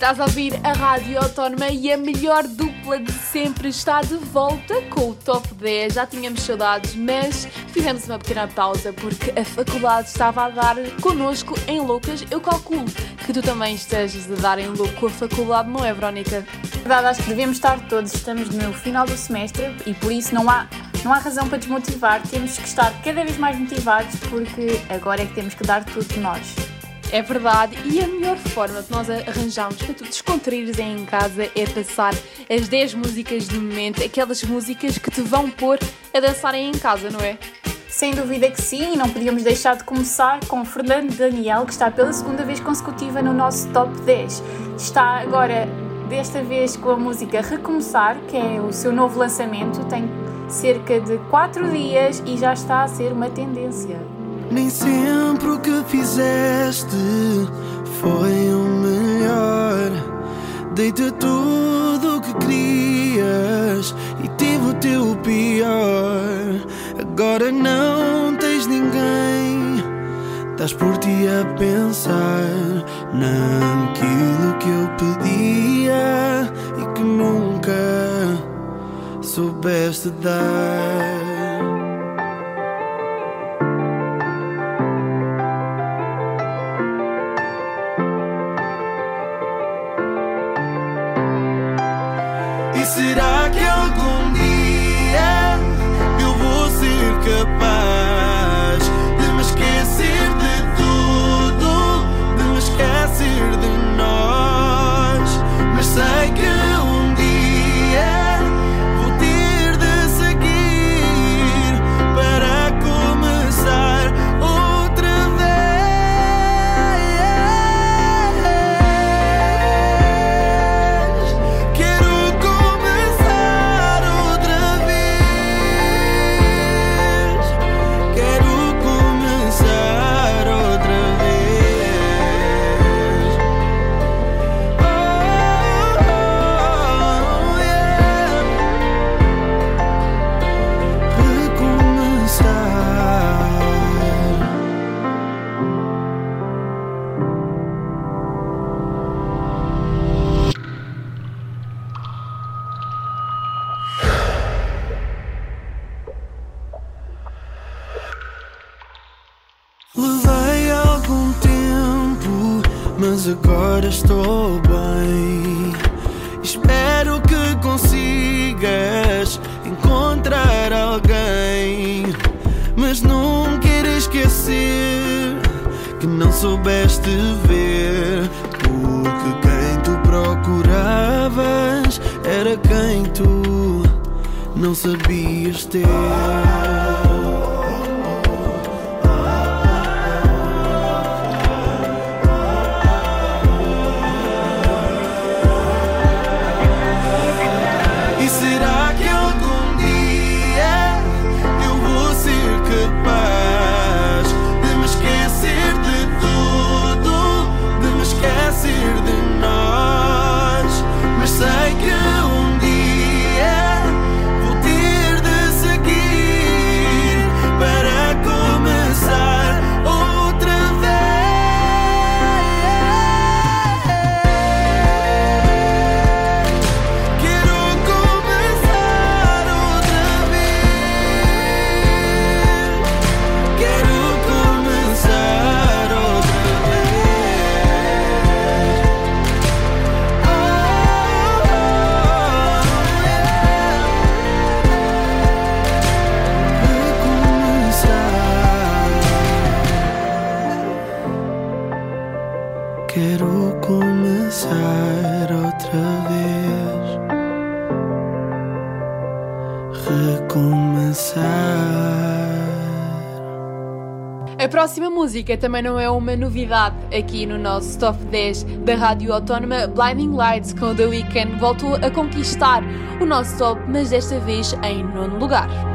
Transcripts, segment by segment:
Estás a ouvir a Rádio Autónoma e a melhor dupla de sempre está de volta com o Top 10. Já tínhamos saudades, mas fizemos uma pequena pausa porque a faculdade estava a dar connosco em loucas. Eu calculo que tu também estejas a dar em louco a faculdade, não é, Verónica? Verdade, acho que devemos estar todos. Estamos no final do semestre e por isso não há, não há razão para desmotivar. Temos que estar cada vez mais motivados porque agora é que temos que dar tudo de nós. É verdade, e a melhor forma que nós arranjamos para tu descontraíres em casa é passar as 10 músicas do momento, aquelas músicas que te vão pôr a dançarem em casa, não é? Sem dúvida que sim, e não podíamos deixar de começar com Fernando Daniel, que está pela segunda vez consecutiva no nosso top 10. Está agora, desta vez, com a música Recomeçar, que é o seu novo lançamento, tem cerca de 4 dias e já está a ser uma tendência. Nem sempre o que fizeste foi o melhor. Dei-te tudo o que querias e tive o teu pior. Agora não tens ninguém. Estás por ti a pensar naquilo que eu pedia e que nunca soubeste dar. you still. Próxima música também não é uma novidade aqui no nosso top 10 da Rádio Autónoma. Blinding Lights com The Weeknd voltou a conquistar o nosso top, mas desta vez em nono lugar.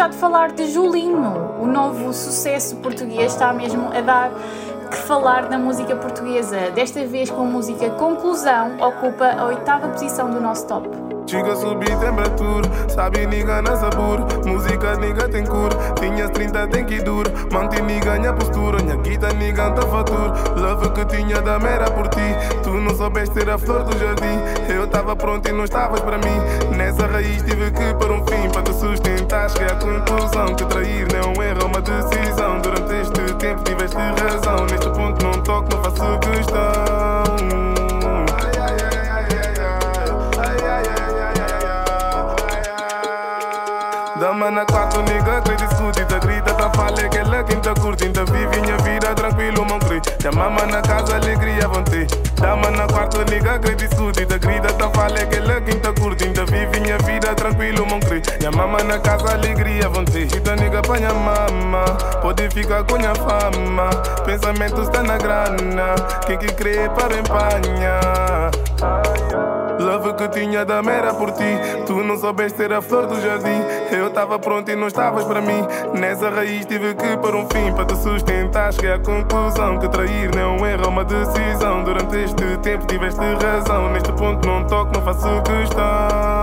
Deixar de falar de Julinho, o novo sucesso português está mesmo a dar que falar na música portuguesa. Desta vez com a música Conclusão, ocupa a oitava posição do nosso top. Chega a subir temperatura, sabe niga na sabor. Música niga tem cor, tinhas 30 tem que dur. Manti niga minha postura, minha guita niga anta fatura Love que tinha da mera por ti. Tu não soubeste ter a flor do jardim. Eu tava pronto e não estavas para mim. Nessa raiz tive que pôr um fim Para te sustentar, cheguei à conclusão Que trair não é é uma decisão. Durante este tempo tiveste razão. Neste ponto não toco, não faço questão na quarto, nigga, que tá grita, tá fala que ela quem tá curtindo, vive minha vida tranquilo, não crê. Te mama na casa, alegria, vontade. Dama na quarto, nigga, que tá grita, tá fala que ela quem tá curtindo, vive minha vida tranquilo, não crê. Minha mama na casa, alegria, vontade. Então, nigga, pra minha mama, pode ficar com minha fama. Pensamento está na grana, quem que crê para empanhar. Love que tinha da mera por ti. Tu não soubeste ter a flor do jardim. Eu tava pronto e não estavas para mim. Nessa raiz tive que pôr um fim para te sustentar. Cheguei à conclusão que trair não é um erro, é uma decisão. Durante este tempo tiveste razão. Neste ponto não toco, não faço questão.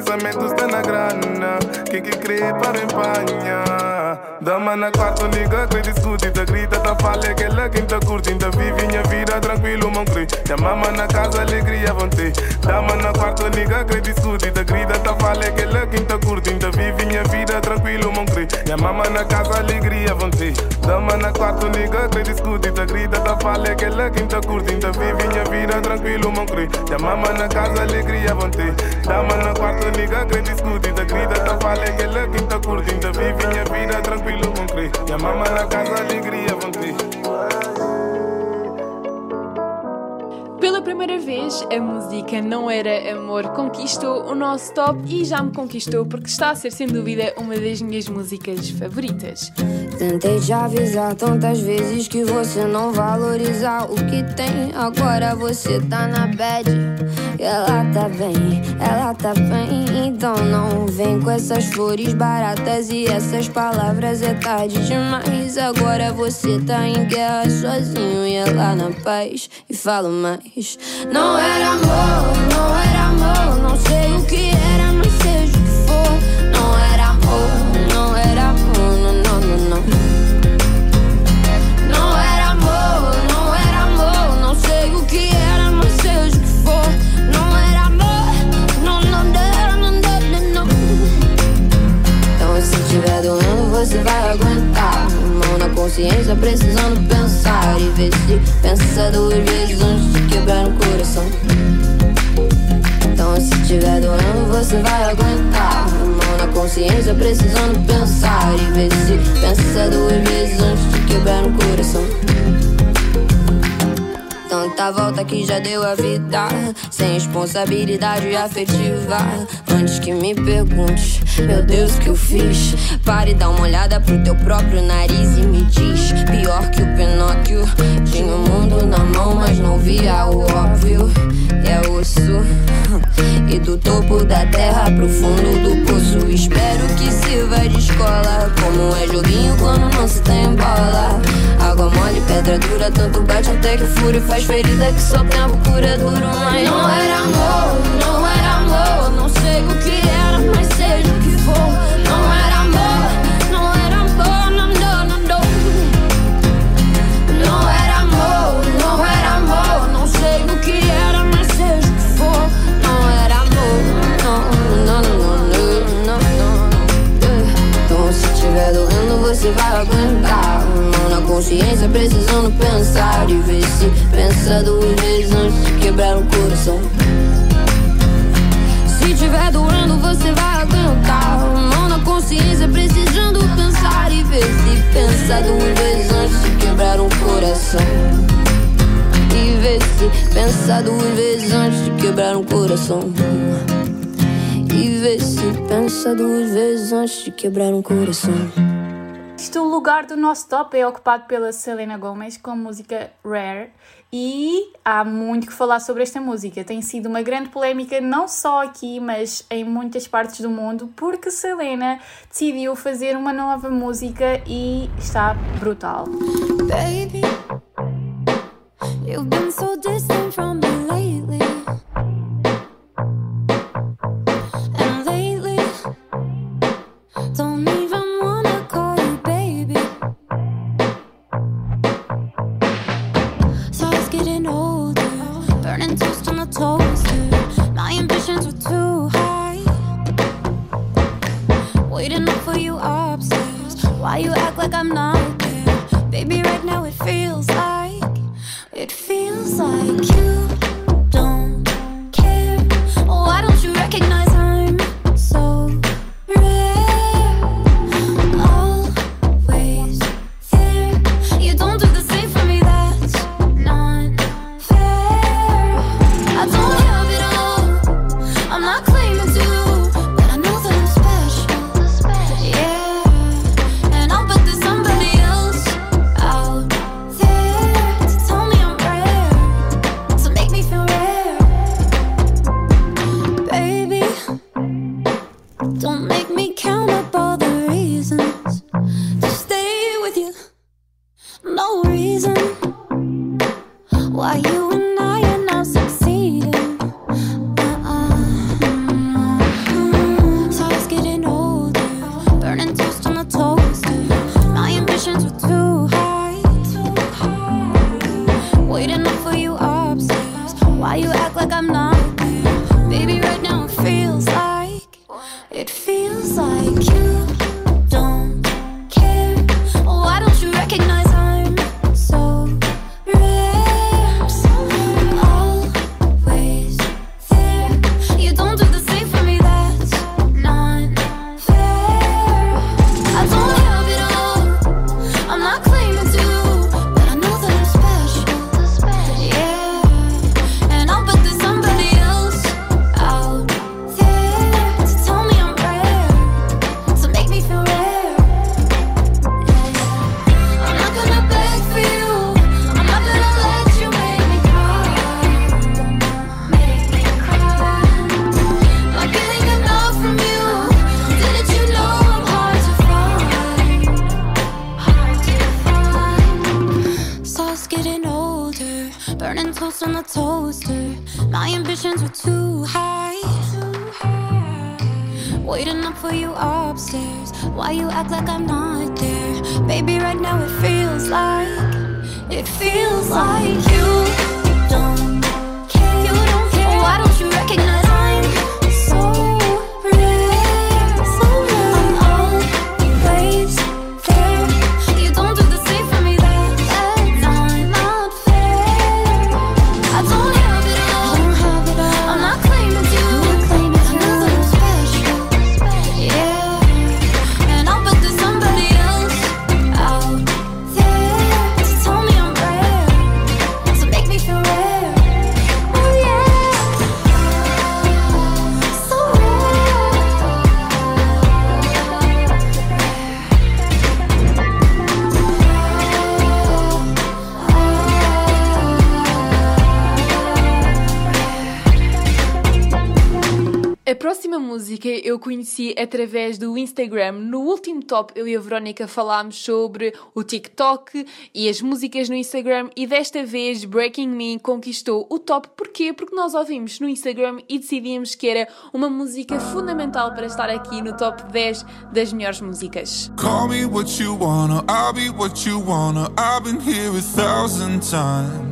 Fama Pensamento está na grana Quem que crê para empanhar Dama na quarto nigga que discute Tá grita, tá fala que ela quem tá curtindo Vive minha vida tranquilo, não crê Minha mama na casa, alegria, vontade Dama na quarto nigga que discute Tá grita, tá fala que ela quem tá curtindo Vive minha vida tranquilo, não crê Minha mama na casa, alegria, vontade Dama na quarto nigga que discute Tá grita, tá fala que ela quem tá curtindo Vive minha vida tranquilo, não crê Minha mama na casa, alegria, vontade Dama na quarto nigga que discute Tá grita, tá fala que ela quem tá curtindo Vive minha vida tranquilo, tranquilo vão crer. E a mama na casa, alegria vão ter. Pela primeira vez, a música Não Era Amor conquistou o nosso top e já me conquistou porque está a ser, sem dúvida, uma das minhas músicas favoritas. Tentei te avisar tantas vezes que você não valoriza o que tem. Agora você tá na bad. Ela tá bem, ela tá bem. Então não vem com essas flores baratas e essas palavras. É tarde demais. Agora você tá em guerra sozinho e ela na paz. E falo mais. Não era amor, não era amor. Não sei o que era, mas seja o que for. Você vai aguentar. Mão na consciência, precisando pensar e ver se pensa duas vezes antes de quebrar o coração. Então se tiver doendo, você vai aguentar. Mão na consciência, precisando pensar e ver se pensa duas vezes antes de quebrar o coração. Tanta volta que já deu a vida Sem responsabilidade afetiva. Antes que me pergunte Meu Deus, o que eu fiz? Pare e dá uma olhada pro teu próprio nariz E me diz. Pior que o Pinóquio Tinha o mundo na mão, mas não via o óbvio. É osso E do topo da terra pro fundo do pedra dura, tanto bate até que fura faz ferida que só tempo cura duro, mas não era amor, não era amor, não sei consciência precisando pensar E ver se pensa duas vezes antes de quebrar o coração. Se tiver doendo você vai aguentar. Mão na consciência precisando pensar E ver se pensa duas vezes antes de quebrar um coração. E ver se pensa duas vezes antes de quebrar um coração. E vê se pensa duas vezes antes de quebrar um coração. Este lugar do nosso top é ocupado pela Selena Gomez com a música Rare e há muito que falar sobre esta música. Tem sido uma grande polémica não só aqui, mas em muitas partes do mundo, porque Selena decidiu fazer uma nova música e está brutal. Baby, conheci através do Instagram. No último top, eu e a Verónica falámos sobre o TikTok e as músicas no Instagram e desta vez Breaking Me conquistou o top. Porquê? Porque nós ouvimos no Instagram e decidimos que era uma música fundamental para estar aqui no top 10 das melhores músicas. Call me what you wanna, I'll be what you wanna. I've been here a thousand times.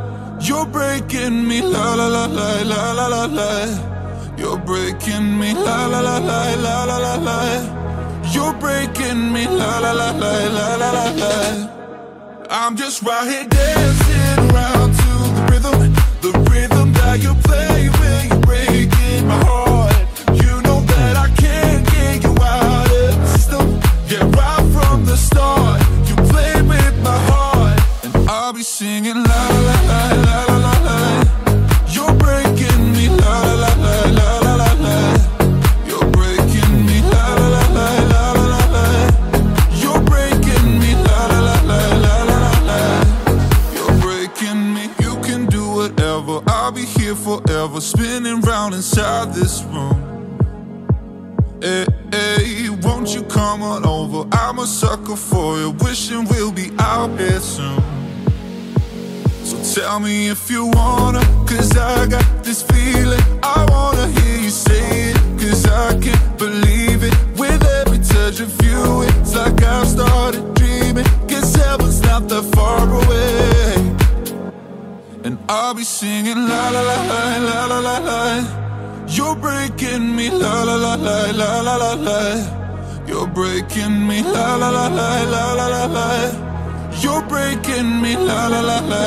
You're breaking me la la la la la la la la. You're breaking me la la la la la la la la. You're breaking me la la la la la la la la. I'm just right here dancing around to the rhythm, the rhythm that you play when you're breaking my heart. You know that I can't get you out of the system. Yeah, right from the start,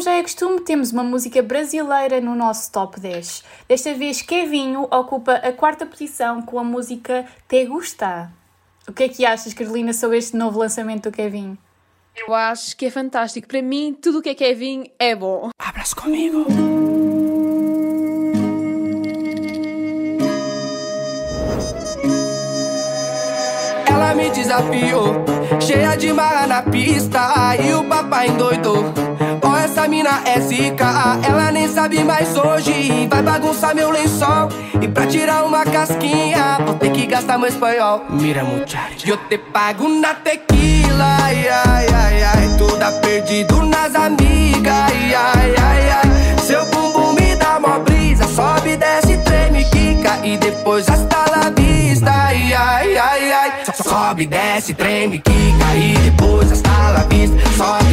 como já é costume, temos uma música brasileira no nosso top 10. Desta vez, Kevinho ocupa a quarta posição com a música Te Gusta. O que é que achas, Carolina, sobre este novo lançamento do Kevinho? Eu acho que é fantástico. Para mim, tudo o que é Kevin é bom. Abra-se comigo. Ela me desafiou, cheia de marra na pista, aí o papai endoidou. Mina é zica, ela nem sabe mais hoje. Vai bagunçar meu lençol, e pra tirar uma casquinha, vou ter que gastar meu espanhol. Mira, muchacho, eu te pago na tequila, ai, ai, ai, ai. Toda perdido nas amigas, ai, ai, ai, ai. Seu bumbum me dá mó brisa, sobe, desce, treme, quica, e depois hasta la vista, ai, ai, ai, ai. So- Sobe, desce, treme, quica, e depois hasta la vista. Só ela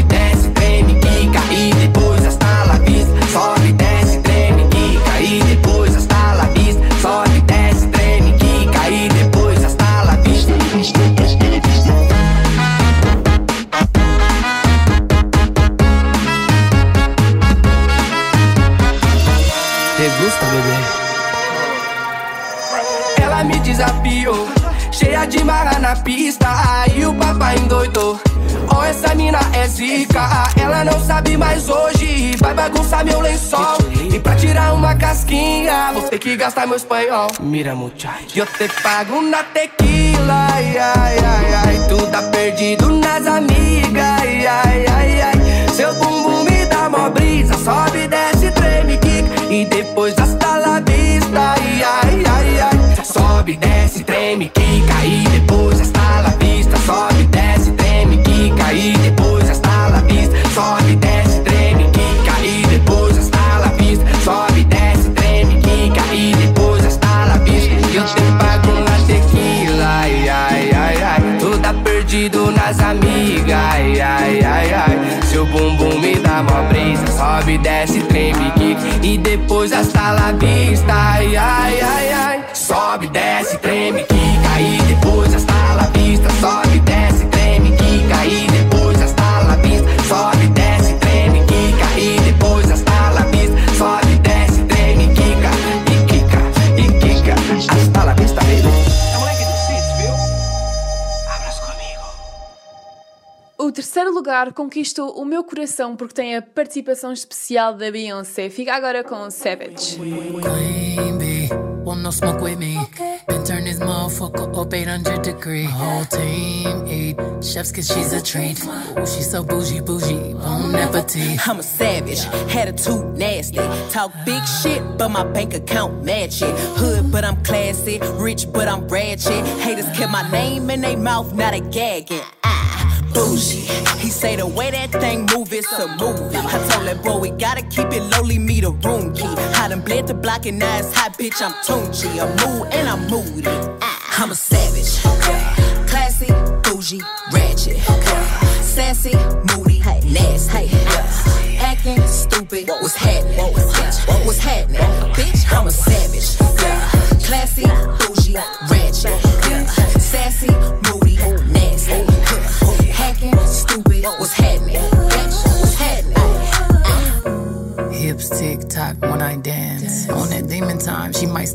marra na pista, aí o papai endoidou. Ó, essa mina é zica, ela não sabe mais hoje. Vai bagunçar meu lençol. E pra tirar uma casquinha, vou ter que gastar meu espanhol. Mira, muchacho. Eu te pago na tequila, ai, ai, ai, ai. Tu tá perdido nas amigas, ai, ai, ai, ai. Seu bumbum me dá mó brisa, sobe, desce, treme, quica. E depois hasta la vista, ai, ai, ai, ai. Sobe, desce, treme, quica. E depois hasta la vista, sobe, desce, treme, quica. E depois hasta la vista, sobe, desce, Depois hasta la vista, ai, ai, ai, terceiro lugar conquistou o meu coração porque tem a participação especial da Beyoncé. Fica agora com Savage. Queen no smoke with me. Been turn this motherfucker up 800 degree. Whole team eat chefs cause she's a treat. Ooh, she's so bougie, bougie, bon appetit. I'm a savage, attitude nasty. Talk big shit, but my bank account match it. Hood, but I'm classy. Rich, but I'm ratchet. Haters kept my name in their mouth, now they gagging. Ah, bougie. He say the way that thing move, it's a movie. I told that boy we gotta keep it lowly, me the room key. I done bled the block and now it's hot, bitch. I'm Tunchi. I'm mood and I'm moody. Ah, I'm a savage. Classy, bougie, ratchet. Sassy, moody, nasty. Acting stupid. What's happening? What's happening? Bitch, I'm a savage. Classy, bougie, ratchet.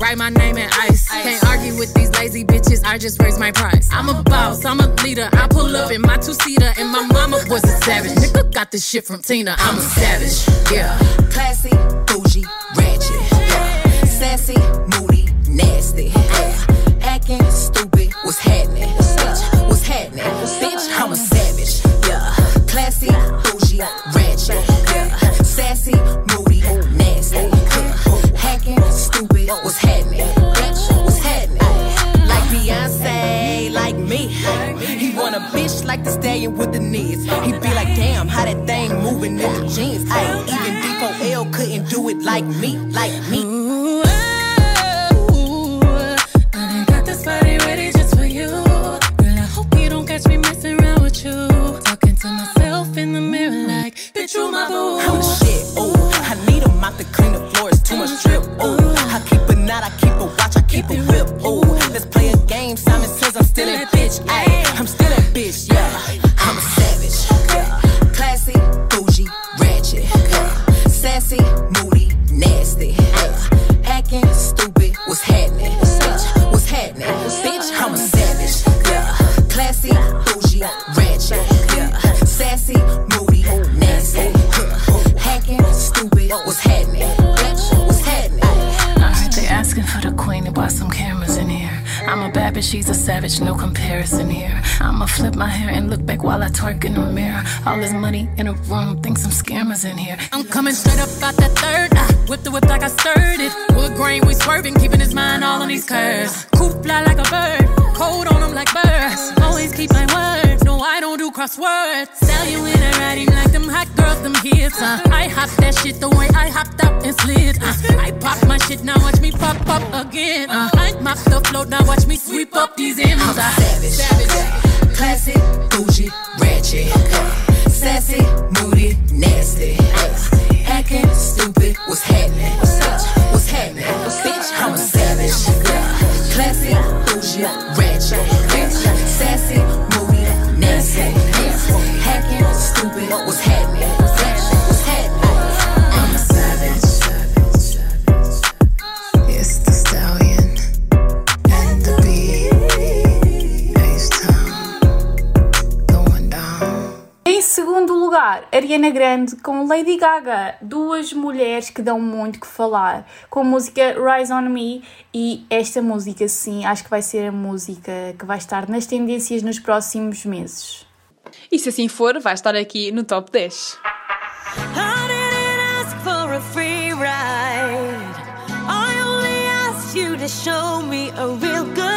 Write my name in ice. Can't argue with these lazy bitches. I just raise my price. I'm a boss. I'm a leader. I pull up in my two seater, and my mama was a savage. Nigga got this shit from Tina. I'm a savage. Yeah. Classy, bougie, ratchet. Yeah. Sassy, moody, nasty. Yeah. Acting stupid. What's happening? Bitch, what's happening? Bitch, I'm a savage. Yeah. Classy, bougie, ratchet. Yeah. Sassy, bitch like the stallion with the knees. He be like, damn, how that thing moving in the jeans. Ay, even D4L couldn't do it like me. And look back while I twerk in the mirror. All this money in a room, think some scammers in here. I'm coming straight up out that third. I whip the whip like I stirred it. Wood grain, we swerving, keeping his mind all on these curves. Coop fly like a bird, cold on him like birds. Always keep my word, no, I don't do crosswords. Sell you in a riding like them hot girls, them hits. Uh. I hop that shit the way I hopped out and slid. Uh. I pop my shit, now watch me pop up again. Uh. I mop the float, now watch me sweep up these. I'm Uh. savage. Savage. Classy, bougie, ratchet. Uh, sassy, moody, nasty. Uh, Hacking, stupid. What's happening? What's happening? Bitch, I'm a savage. Yeah. Classy, bougie, ratchet, ratchet, sassy, moody, nasty, nasty. Hacking, stupid. What's happening? Segundo lugar, Ariana Grande com Lady Gaga, duas mulheres que dão muito que falar, com a música Rise on Me e esta música sim, acho que vai ser a música que vai estar nas tendências nos próximos meses. E se assim for, vai estar aqui no top 10. I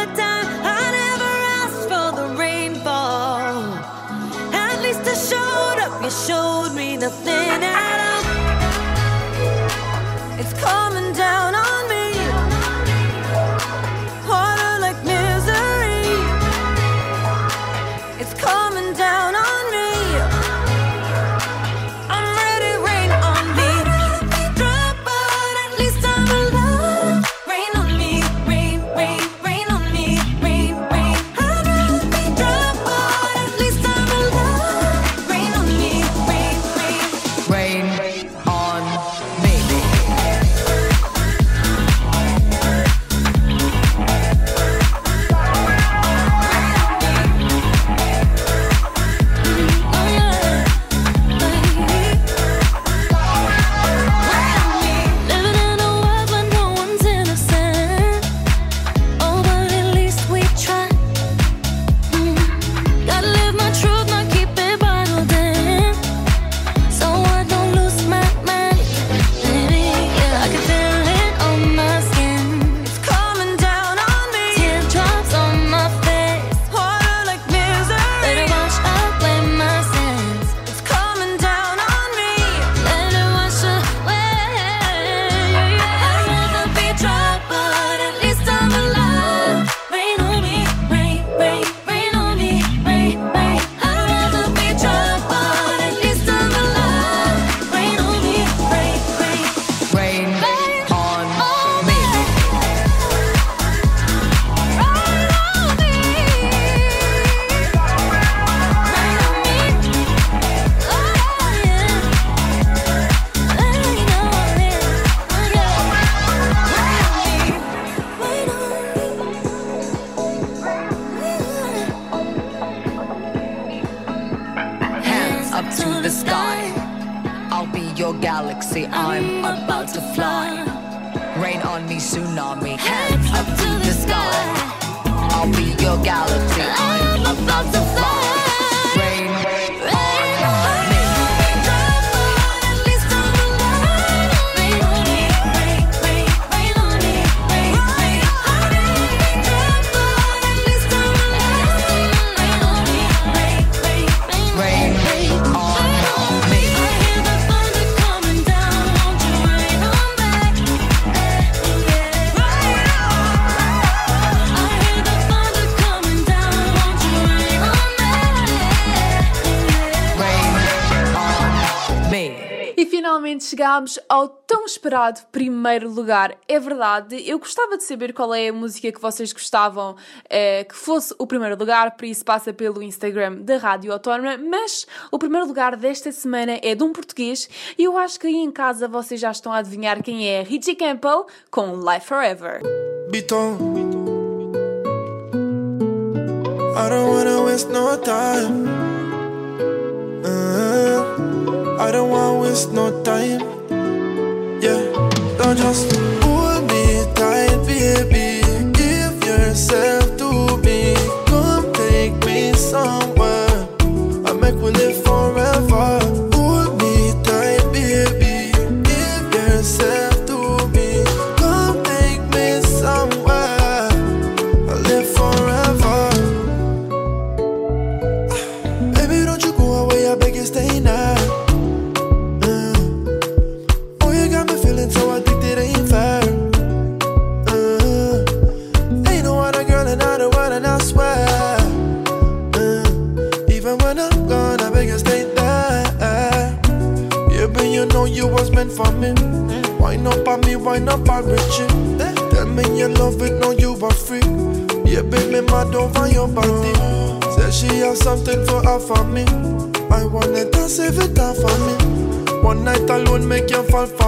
finalmente chegámos ao tão esperado primeiro lugar. É verdade, eu gostava de saber qual é a música que vocês gostavam eh, que fosse o primeiro lugar, por isso passa pelo Instagram da Rádio Autónoma, mas o primeiro lugar desta semana é de um português e eu acho que aí em casa vocês já estão a adivinhar quem é Richie Campbell com Life Forever. Beaton. I don't wanna waste no time. Uh, I don't wanna waste no time. Yeah, don't just hold me tight, baby. Give yourself for me. I wanna dance it down for me. One night alone make you fall for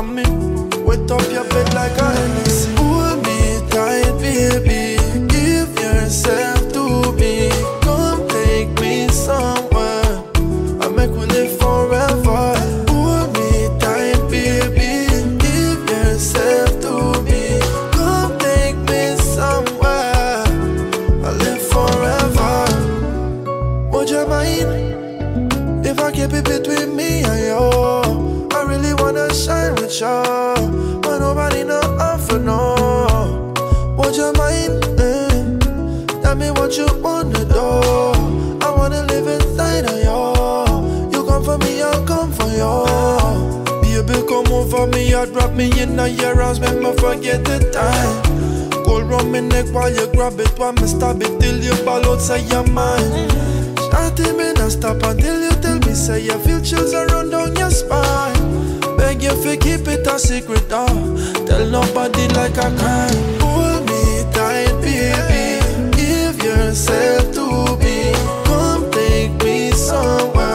You wanna do. I wanna live inside of you. You come for me, I'll come for you. Baby, come over me, I drop me in your arms, make me forget the time. Cold round me neck while you grab it, while me stab it till you ball out, say you're mine. Shawty me not stop until you tell me, say you feel chills around down your spine. Beg you keep it a secret, oh. Tell nobody like I crime. Yourself to be. Come take me somewhere.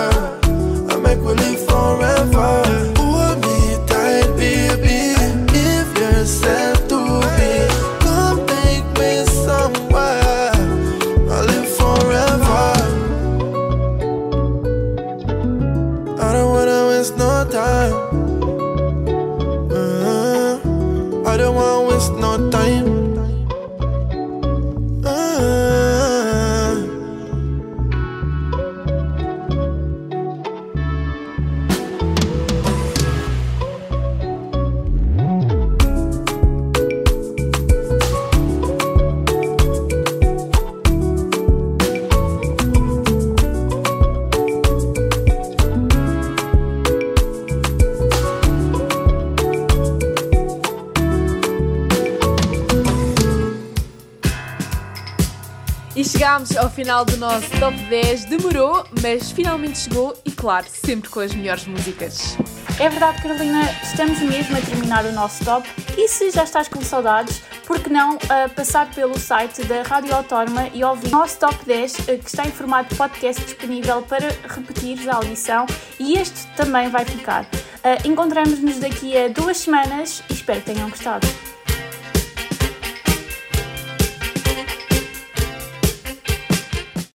Ao final do nosso top 10. Demorou, mas finalmente chegou e, claro, sempre com as melhores músicas. É verdade, Carolina, estamos mesmo a terminar o nosso top e se já estás com saudades, por que não ah, passar pelo site da Rádio Autónoma e ouvir o nosso top 10 ah, que está em formato podcast disponível para repetires a audição e este também vai ficar. Ah, Encontramos-nos daqui a duas semanas e espero que tenham gostado.